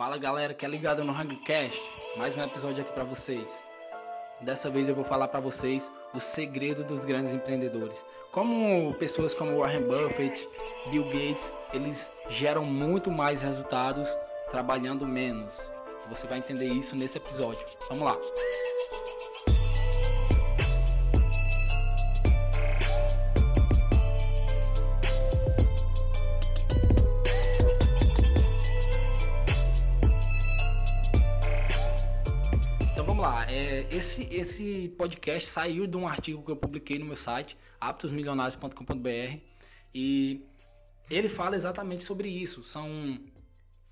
Fala galera que é ligado no Hangcast, mais um episódio aqui para vocês. Dessa vez eu vou falar para vocês o segredo dos grandes empreendedores. Como pessoas como Warren Buffett, Bill Gates, eles geram muito mais resultados trabalhando menos. Você vai entender isso nesse episódio. Vamos lá. Esse, esse podcast saiu de um artigo que eu publiquei no meu site, aptosmilionários.com.br, e ele fala exatamente sobre isso. São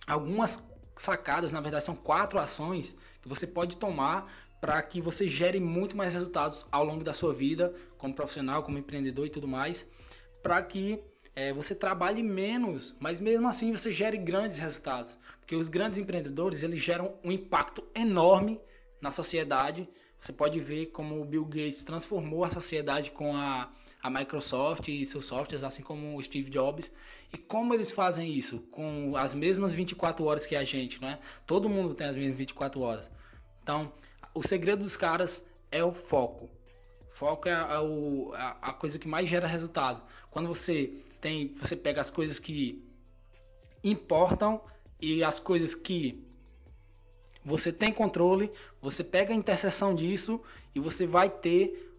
algumas sacadas, na verdade, são quatro ações que você pode tomar para que você gere muito mais resultados ao longo da sua vida, como profissional, como empreendedor e tudo mais, para que é, você trabalhe menos, mas mesmo assim você gere grandes resultados, porque os grandes empreendedores eles geram um impacto enorme na sociedade. Você pode ver como o Bill Gates transformou a sociedade com a, a Microsoft e seus softwares, assim como o Steve Jobs. E como eles fazem isso? Com as mesmas 24 horas que a gente, né? Todo mundo tem as mesmas 24 horas. Então, o segredo dos caras é o foco. Foco é a, o, a, a coisa que mais gera resultado. Quando você tem, você pega as coisas que importam e as coisas que você tem controle, você pega a interseção disso e você vai ter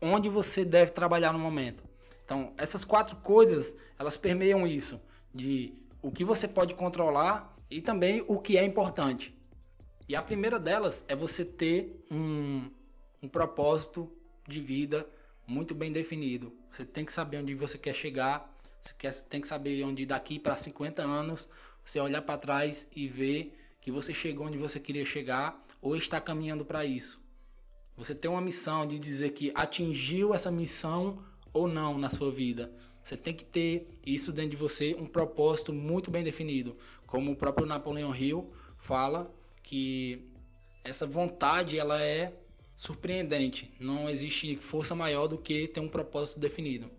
onde você deve trabalhar no momento. Então, essas quatro coisas, elas permeiam isso, de o que você pode controlar e também o que é importante. E a primeira delas é você ter um, um propósito de vida muito bem definido. Você tem que saber onde você quer chegar, você quer, tem que saber onde daqui para 50 anos você olhar para trás e ver que você chegou onde você queria chegar ou está caminhando para isso. Você tem uma missão de dizer que atingiu essa missão ou não na sua vida. Você tem que ter isso dentro de você, um propósito muito bem definido. Como o próprio Napoleão Hill fala que essa vontade ela é surpreendente. Não existe força maior do que ter um propósito definido.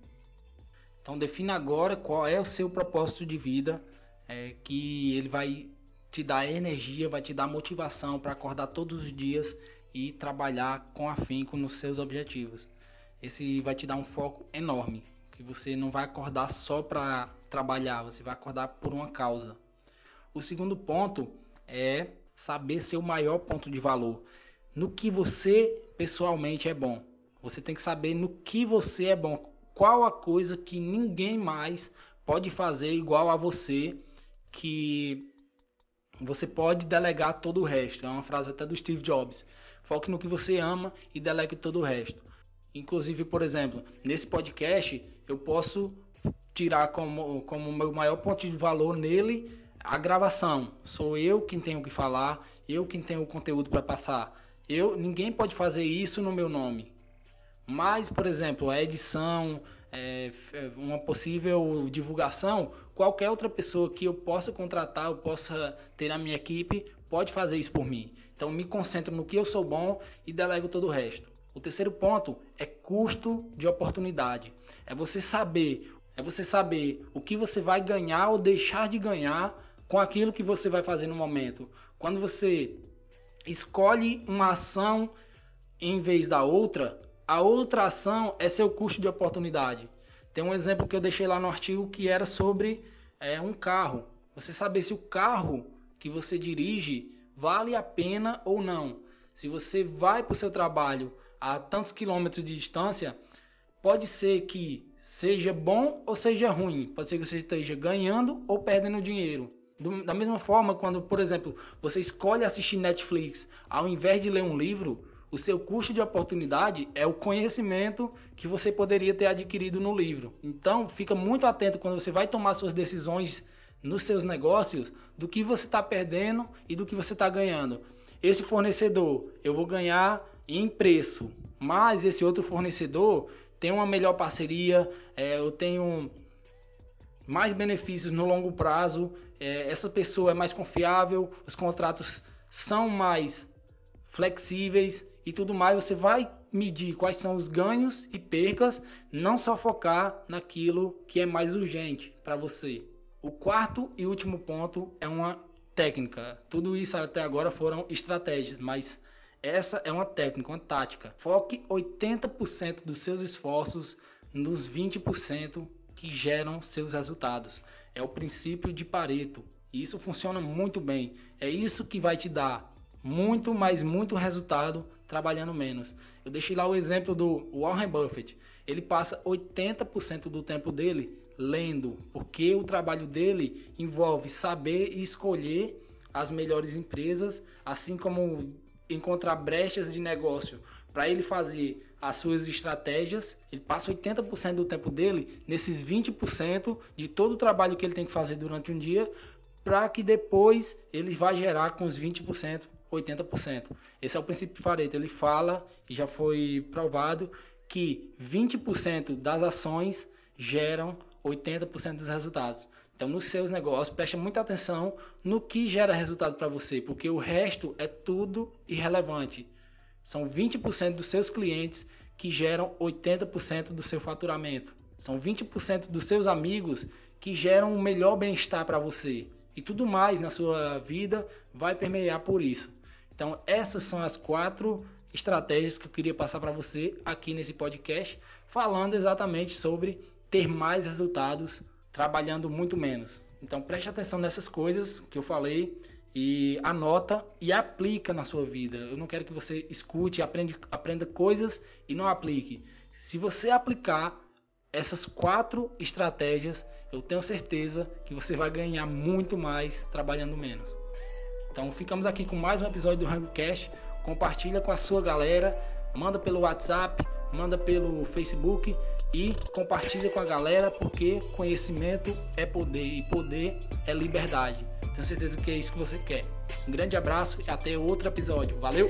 Então defina agora qual é o seu propósito de vida, é, que ele vai te dar energia, vai te dar motivação para acordar todos os dias e trabalhar com afinco nos seus objetivos. Esse vai te dar um foco enorme, que você não vai acordar só para trabalhar, você vai acordar por uma causa. O segundo ponto é saber seu maior ponto de valor. No que você pessoalmente é bom. Você tem que saber no que você é bom. Qual a coisa que ninguém mais pode fazer igual a você que você pode delegar todo o resto. É uma frase até do Steve Jobs. Foque no que você ama e delegue todo o resto. Inclusive, por exemplo, nesse podcast, eu posso tirar como, como meu maior ponto de valor nele a gravação. Sou eu quem tenho que falar, eu quem tenho o conteúdo para passar. Eu, ninguém pode fazer isso no meu nome. Mas, por exemplo, a edição, é, é, uma possível divulgação, qualquer outra pessoa que eu possa contratar, eu possa ter na minha equipe, pode fazer isso por mim. Então me concentro no que eu sou bom e delego todo o resto. O terceiro ponto é custo de oportunidade. É você saber, é você saber o que você vai ganhar ou deixar de ganhar com aquilo que você vai fazer no momento. Quando você escolhe uma ação em vez da outra, a outra ação é seu custo de oportunidade. Tem um exemplo que eu deixei lá no artigo que era sobre é, um carro. Você saber se o carro que você dirige vale a pena ou não. Se você vai para o seu trabalho a tantos quilômetros de distância, pode ser que seja bom ou seja ruim. Pode ser que você esteja ganhando ou perdendo dinheiro. Da mesma forma, quando, por exemplo, você escolhe assistir Netflix ao invés de ler um livro, o seu custo de oportunidade é o conhecimento que você poderia ter adquirido no livro. Então, fica muito atento quando você vai tomar suas decisões nos seus negócios do que você está perdendo e do que você está ganhando. Esse fornecedor eu vou ganhar em preço, mas esse outro fornecedor tem uma melhor parceria, é, eu tenho mais benefícios no longo prazo, é, essa pessoa é mais confiável, os contratos são mais flexíveis e tudo mais, você vai medir quais são os ganhos e percas, não só focar naquilo que é mais urgente para você. O quarto e último ponto é uma técnica. Tudo isso até agora foram estratégias, mas essa é uma técnica, uma tática. Foque 80% dos seus esforços nos 20% que geram seus resultados. É o princípio de Pareto. Isso funciona muito bem. É isso que vai te dar muito, mas muito resultado trabalhando menos. Eu deixei lá o exemplo do Warren Buffett. Ele passa 80% do tempo dele lendo, porque o trabalho dele envolve saber e escolher as melhores empresas, assim como encontrar brechas de negócio para ele fazer as suas estratégias. Ele passa 80% do tempo dele nesses 20% de todo o trabalho que ele tem que fazer durante um dia, para que depois ele vá gerar com os 20%, 80%. Esse é o princípio de Pareto. Ele fala e já foi provado que 20% das ações geram 80% dos resultados. Então, nos seus negócios, preste muita atenção no que gera resultado para você, porque o resto é tudo irrelevante. São 20% dos seus clientes que geram 80% do seu faturamento. São 20% dos seus amigos que geram o melhor bem-estar para você. E tudo mais na sua vida vai permear por isso. Então, essas são as quatro estratégias que eu queria passar para você aqui nesse podcast, falando exatamente sobre ter mais resultados trabalhando muito menos. Então preste atenção nessas coisas que eu falei e anota e aplica na sua vida. Eu não quero que você escute, aprenda, coisas e não aplique. Se você aplicar essas quatro estratégias, eu tenho certeza que você vai ganhar muito mais trabalhando menos. Então ficamos aqui com mais um episódio do Rango Cash. Compartilha com a sua galera, manda pelo WhatsApp, manda pelo Facebook e compartilha com a galera porque conhecimento é poder e poder é liberdade. Tenho certeza que é isso que você quer. Um grande abraço e até outro episódio. Valeu!